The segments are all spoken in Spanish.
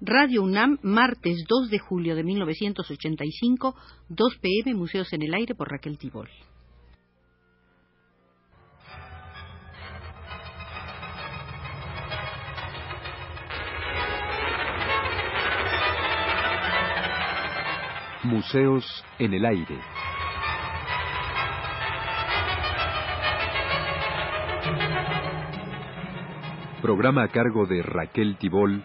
Radio UNAM, martes 2 de julio de 1985, 2 pm, Museos en el Aire por Raquel Tibol. Museos en el Aire. Programa a cargo de Raquel Tibol,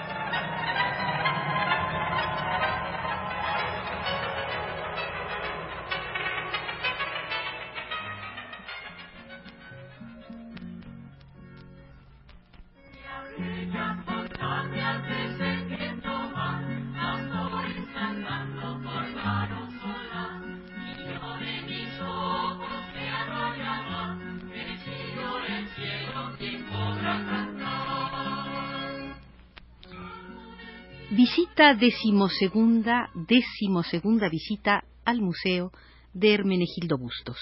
Visita decimosegunda, decimosegunda visita al Museo de Hermenegildo Bustos,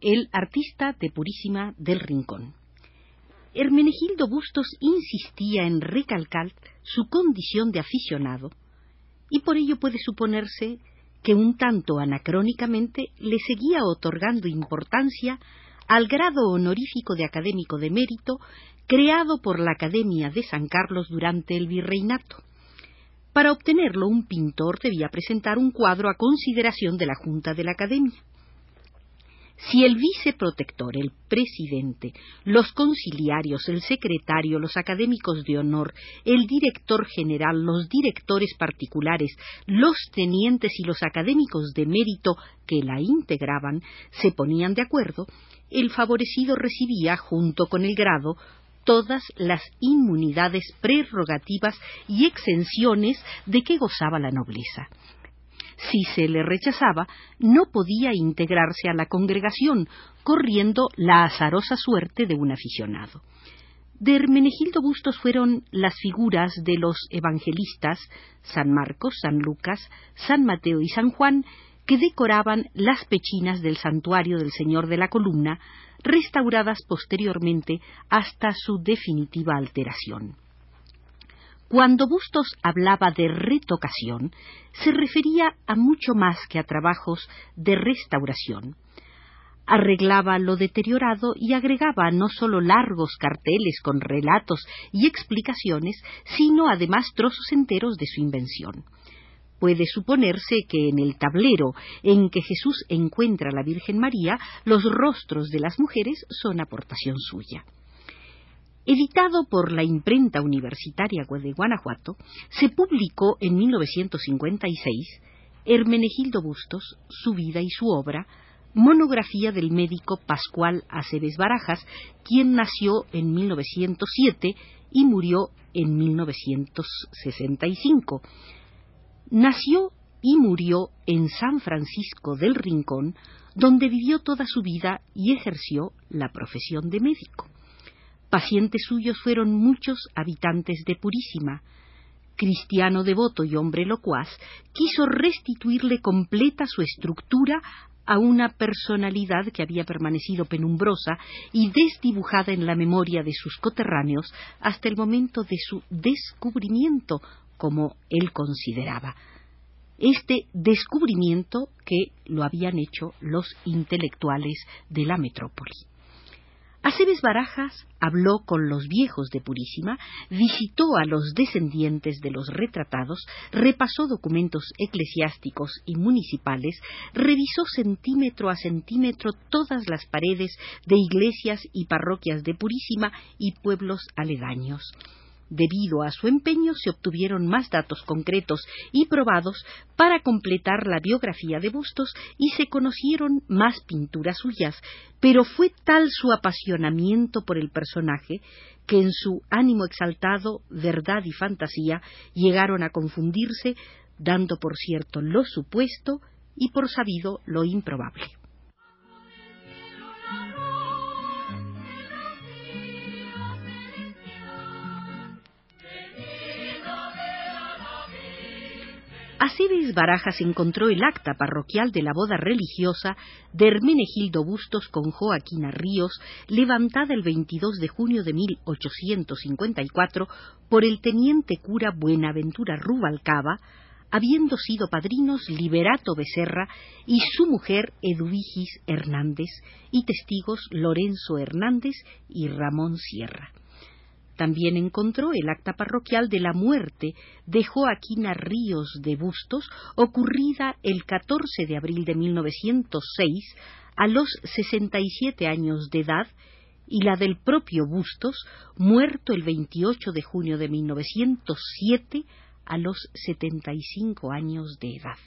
el artista de Purísima del Rincón. Hermenegildo Bustos insistía en recalcar su condición de aficionado y por ello puede suponerse que un tanto anacrónicamente le seguía otorgando importancia al grado honorífico de académico de mérito creado por la Academia de San Carlos durante el virreinato. Para obtenerlo, un pintor debía presentar un cuadro a consideración de la Junta de la Academia. Si el viceprotector, el presidente, los conciliarios, el secretario, los académicos de honor, el director general, los directores particulares, los tenientes y los académicos de mérito que la integraban se ponían de acuerdo, el favorecido recibía, junto con el grado, todas las inmunidades, prerrogativas y exenciones de que gozaba la nobleza. Si se le rechazaba, no podía integrarse a la congregación, corriendo la azarosa suerte de un aficionado. De Hermenegildo Bustos fueron las figuras de los evangelistas San Marcos, San Lucas, San Mateo y San Juan que decoraban las pechinas del santuario del Señor de la Columna, restauradas posteriormente hasta su definitiva alteración. Cuando Bustos hablaba de retocación, se refería a mucho más que a trabajos de restauración. Arreglaba lo deteriorado y agregaba no sólo largos carteles con relatos y explicaciones, sino además trozos enteros de su invención. Puede suponerse que en el tablero en que Jesús encuentra a la Virgen María, los rostros de las mujeres son aportación suya. Editado por la imprenta universitaria de Guanajuato, se publicó en 1956 Hermenegildo Bustos, su vida y su obra, monografía del médico Pascual Aceves Barajas, quien nació en 1907 y murió en 1965 Nació y murió en San Francisco del Rincón, donde vivió toda su vida y ejerció la profesión de médico. Pacientes suyos fueron muchos habitantes de Purísima. Cristiano devoto y hombre locuaz, quiso restituirle completa su estructura a una personalidad que había permanecido penumbrosa y desdibujada en la memoria de sus coterráneos hasta el momento de su descubrimiento como él consideraba. Este descubrimiento que lo habían hecho los intelectuales de la metrópoli. Aceves Barajas habló con los viejos de Purísima, visitó a los descendientes de los retratados, repasó documentos eclesiásticos y municipales, revisó centímetro a centímetro todas las paredes de iglesias y parroquias de Purísima y pueblos aledaños. Debido a su empeño se obtuvieron más datos concretos y probados para completar la biografía de Bustos y se conocieron más pinturas suyas, pero fue tal su apasionamiento por el personaje que en su ánimo exaltado, verdad y fantasía llegaron a confundirse, dando por cierto lo supuesto y por sabido lo improbable. Aceves Barajas encontró el acta parroquial de la boda religiosa de Hermenegildo Bustos con Joaquina Ríos, levantada el 22 de junio de 1854 por el teniente cura Buenaventura Rubalcaba, habiendo sido padrinos Liberato Becerra y su mujer Eduvigis Hernández, y testigos Lorenzo Hernández y Ramón Sierra. También encontró el acta parroquial de la muerte de Joaquina Ríos de Bustos, ocurrida el 14 de abril de 1906, a los 67 años de edad, y la del propio Bustos, muerto el 28 de junio de 1907, a los 75 años de edad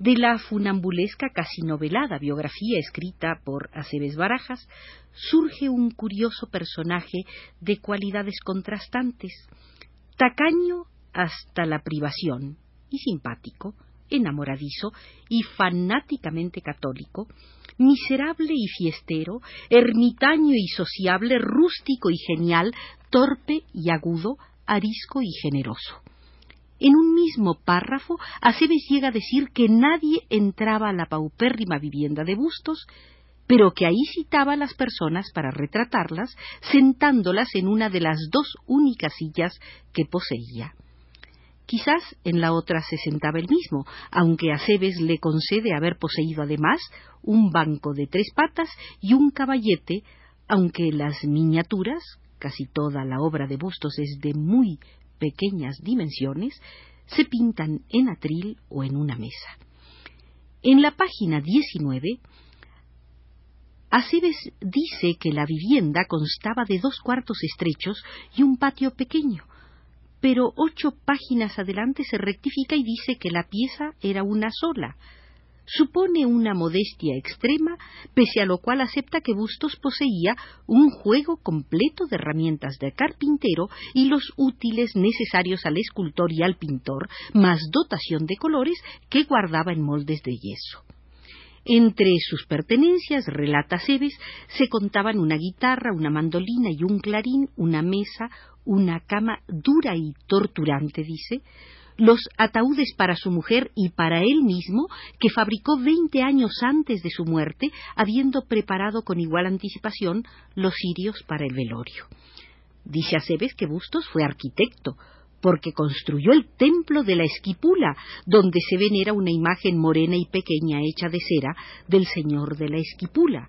de la funambulesca casi novelada biografía escrita por Aceves Barajas, surge un curioso personaje de cualidades contrastantes, tacaño hasta la privación y simpático, enamoradizo y fanáticamente católico, miserable y fiestero, ermitaño y sociable, rústico y genial, torpe y agudo, arisco y generoso. En un mismo párrafo, Aceves llega a decir que nadie entraba a la paupérrima vivienda de Bustos, pero que ahí citaba a las personas para retratarlas, sentándolas en una de las dos únicas sillas que poseía. Quizás en la otra se sentaba él mismo, aunque Aceves le concede haber poseído además un banco de tres patas y un caballete, aunque las miniaturas, casi toda la obra de Bustos es de muy pequeñas dimensiones se pintan en atril o en una mesa. En la página 19, Aceves dice que la vivienda constaba de dos cuartos estrechos y un patio pequeño, pero ocho páginas adelante se rectifica y dice que la pieza era una sola, supone una modestia extrema, pese a lo cual acepta que Bustos poseía un juego completo de herramientas de carpintero y los útiles necesarios al escultor y al pintor, más dotación de colores que guardaba en moldes de yeso. Entre sus pertenencias, relata Cebes, se contaban una guitarra, una mandolina y un clarín, una mesa, una cama dura y torturante, dice, los ataúdes para su mujer y para él mismo, que fabricó veinte años antes de su muerte, habiendo preparado con igual anticipación los cirios para el velorio. Dice Aceves que Bustos fue arquitecto, porque construyó el templo de la Esquipula, donde se venera una imagen morena y pequeña hecha de cera del señor de la Esquipula.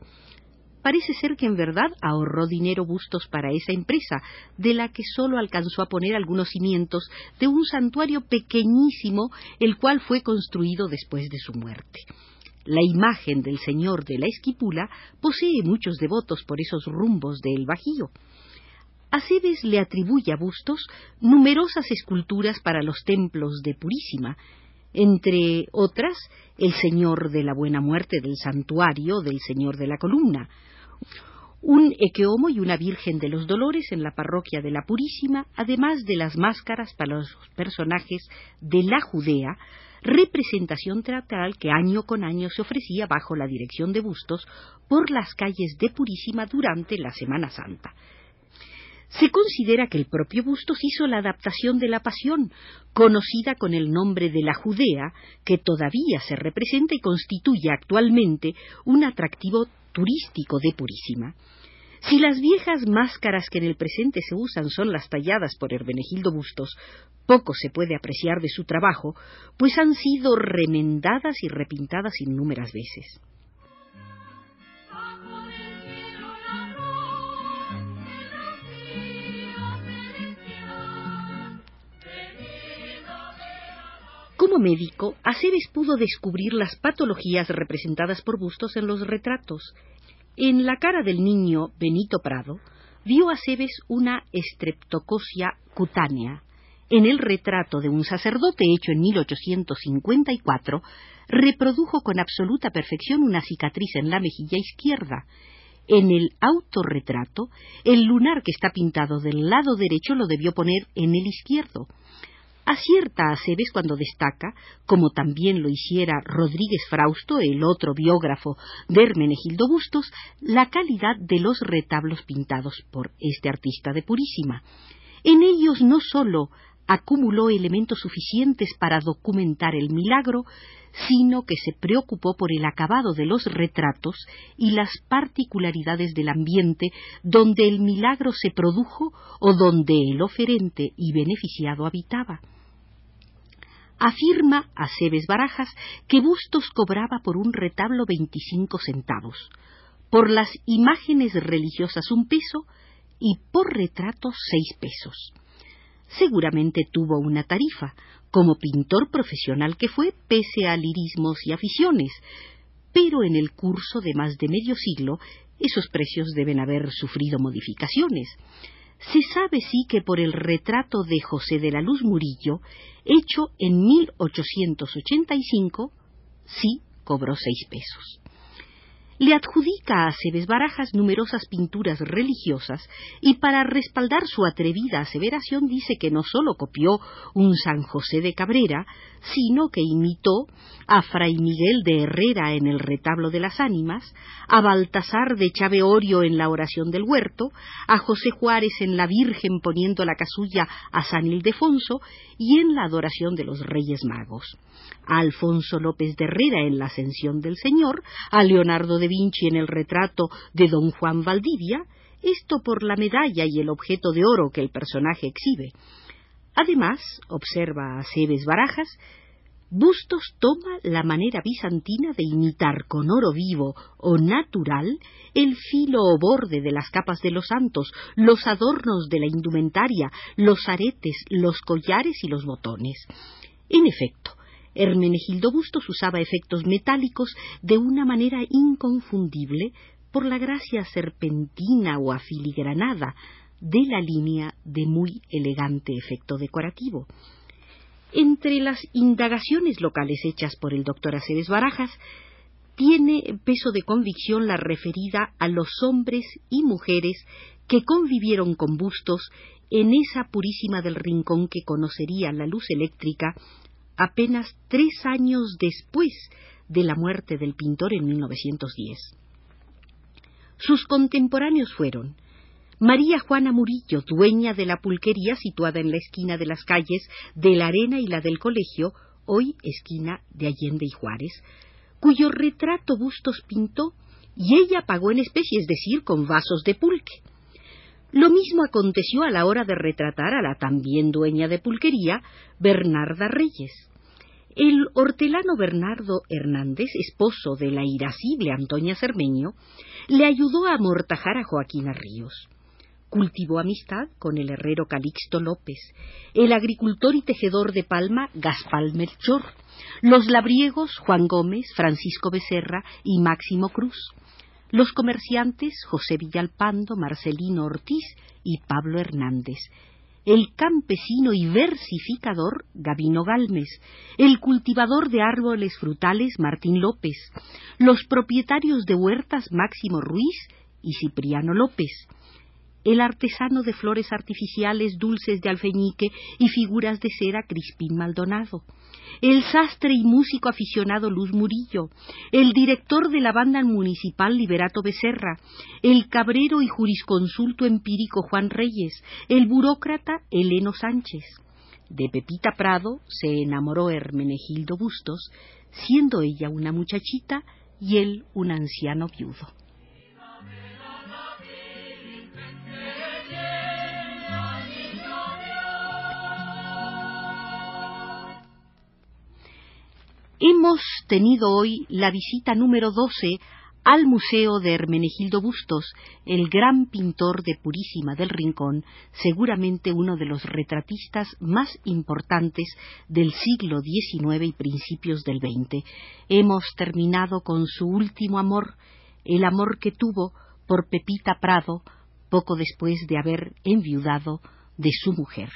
Parece ser que en verdad ahorró dinero Bustos para esa empresa, de la que sólo alcanzó a poner algunos cimientos de un santuario pequeñísimo, el cual fue construido después de su muerte. La imagen del Señor de la Esquipula posee muchos devotos por esos rumbos del Bajío. Aceves le atribuye a Bustos numerosas esculturas para los templos de Purísima, entre otras el Señor de la Buena Muerte del Santuario del Señor de la Columna, un equeomo y una Virgen de los Dolores en la parroquia de la Purísima, además de las máscaras para los personajes de la Judea, representación teatral que año con año se ofrecía bajo la dirección de Bustos por las calles de Purísima durante la Semana Santa. Se considera que el propio Bustos hizo la adaptación de la Pasión, conocida con el nombre de la Judea, que todavía se representa y constituye actualmente un atractivo turístico de Purísima. Si las viejas máscaras que en el presente se usan son las talladas por Hermenegildo Bustos, poco se puede apreciar de su trabajo, pues han sido remendadas y repintadas innúmeras veces. Como médico, Aceves pudo descubrir las patologías representadas por Bustos en los retratos. En la cara del niño Benito Prado vio Aceves una estreptocosia cutánea. En el retrato de un sacerdote hecho en 1854, reprodujo con absoluta perfección una cicatriz en la mejilla izquierda. En el autorretrato, el lunar que está pintado del lado derecho lo debió poner en el izquierdo. Acierta a Aceves cuando destaca, como también lo hiciera Rodríguez Frausto, el otro biógrafo de Hermenegildo Bustos, la calidad de los retablos pintados por este artista de Purísima. En ellos no sólo acumuló elementos suficientes para documentar el milagro, sino que se preocupó por el acabado de los retratos y las particularidades del ambiente donde el milagro se produjo o donde el oferente y beneficiado habitaba. Afirma a Cebes Barajas que Bustos cobraba por un retablo veinticinco centavos, por las imágenes religiosas un peso y por retratos seis pesos seguramente tuvo una tarifa, como pintor profesional que fue, pese a lirismos y aficiones, pero en el curso de más de medio siglo esos precios deben haber sufrido modificaciones. Se sabe sí que por el retrato de José de la Luz Murillo, hecho en 1885, sí cobró seis pesos le adjudica a Cebes Barajas numerosas pinturas religiosas y para respaldar su atrevida aseveración dice que no sólo copió un San José de Cabrera, sino que imitó a Fray Miguel de Herrera en el retablo de las ánimas, a Baltasar de Chaveorio en la oración del huerto, a José Juárez en la Virgen poniendo la casulla a San Ildefonso y en la adoración de los Reyes Magos a Alfonso López de Herrera en La Ascensión del Señor, a Leonardo de Vinci en el retrato de don Juan Valdivia, esto por la medalla y el objeto de oro que el personaje exhibe. Además, observa a Cebes Barajas, Bustos toma la manera bizantina de imitar con oro vivo o natural el filo o borde de las capas de los santos, los adornos de la indumentaria, los aretes, los collares y los botones. En efecto, Hermenegildo Bustos usaba efectos metálicos de una manera inconfundible por la gracia serpentina o afiligranada de la línea de muy elegante efecto decorativo. Entre las indagaciones locales hechas por el doctor Aceves Barajas, tiene peso de convicción la referida a los hombres y mujeres que convivieron con Bustos en esa purísima del rincón que conocería la luz eléctrica apenas tres años después de la muerte del pintor en 1910. Sus contemporáneos fueron María Juana Murillo, dueña de la pulquería situada en la esquina de las calles de la Arena y la del Colegio, hoy esquina de Allende y Juárez, cuyo retrato Bustos pintó y ella pagó en especie, es decir, con vasos de pulque. Lo mismo aconteció a la hora de retratar a la también dueña de pulquería, Bernarda Reyes. El hortelano Bernardo Hernández, esposo de la irascible Antonia Cermeño, le ayudó a amortajar a Joaquina Ríos. Cultivó amistad con el herrero Calixto López, el agricultor y tejedor de Palma Gaspal Melchor, los labriegos Juan Gómez, Francisco Becerra y Máximo Cruz, los comerciantes José Villalpando, Marcelino Ortiz y Pablo Hernández, el campesino y versificador Gabino Galmes, el cultivador de árboles frutales Martín López, los propietarios de huertas Máximo Ruiz y Cipriano López, el artesano de flores artificiales, dulces de alfeñique y figuras de cera Crispín Maldonado, el sastre y músico aficionado Luz Murillo, el director de la banda municipal Liberato Becerra, el cabrero y jurisconsulto empírico Juan Reyes, el burócrata Eleno Sánchez. De Pepita Prado se enamoró Hermenegildo Bustos, siendo ella una muchachita y él un anciano viudo. Hemos tenido hoy la visita número 12 al Museo de Hermenegildo Bustos, el gran pintor de Purísima del Rincón, seguramente uno de los retratistas más importantes del siglo XIX y principios del XX. Hemos terminado con su último amor, el amor que tuvo por Pepita Prado poco después de haber enviudado de su mujer.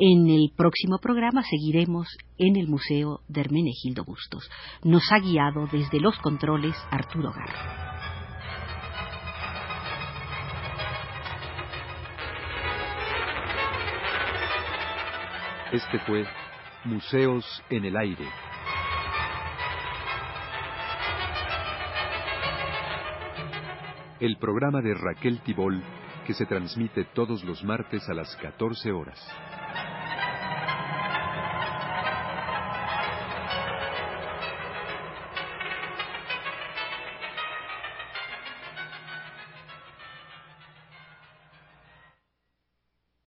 En el próximo programa seguiremos en el Museo de Hermenegildo Bustos. Nos ha guiado desde los controles Arturo Garra. Este fue Museos en el Aire. El programa de Raquel Tibol que se transmite todos los martes a las 14 horas.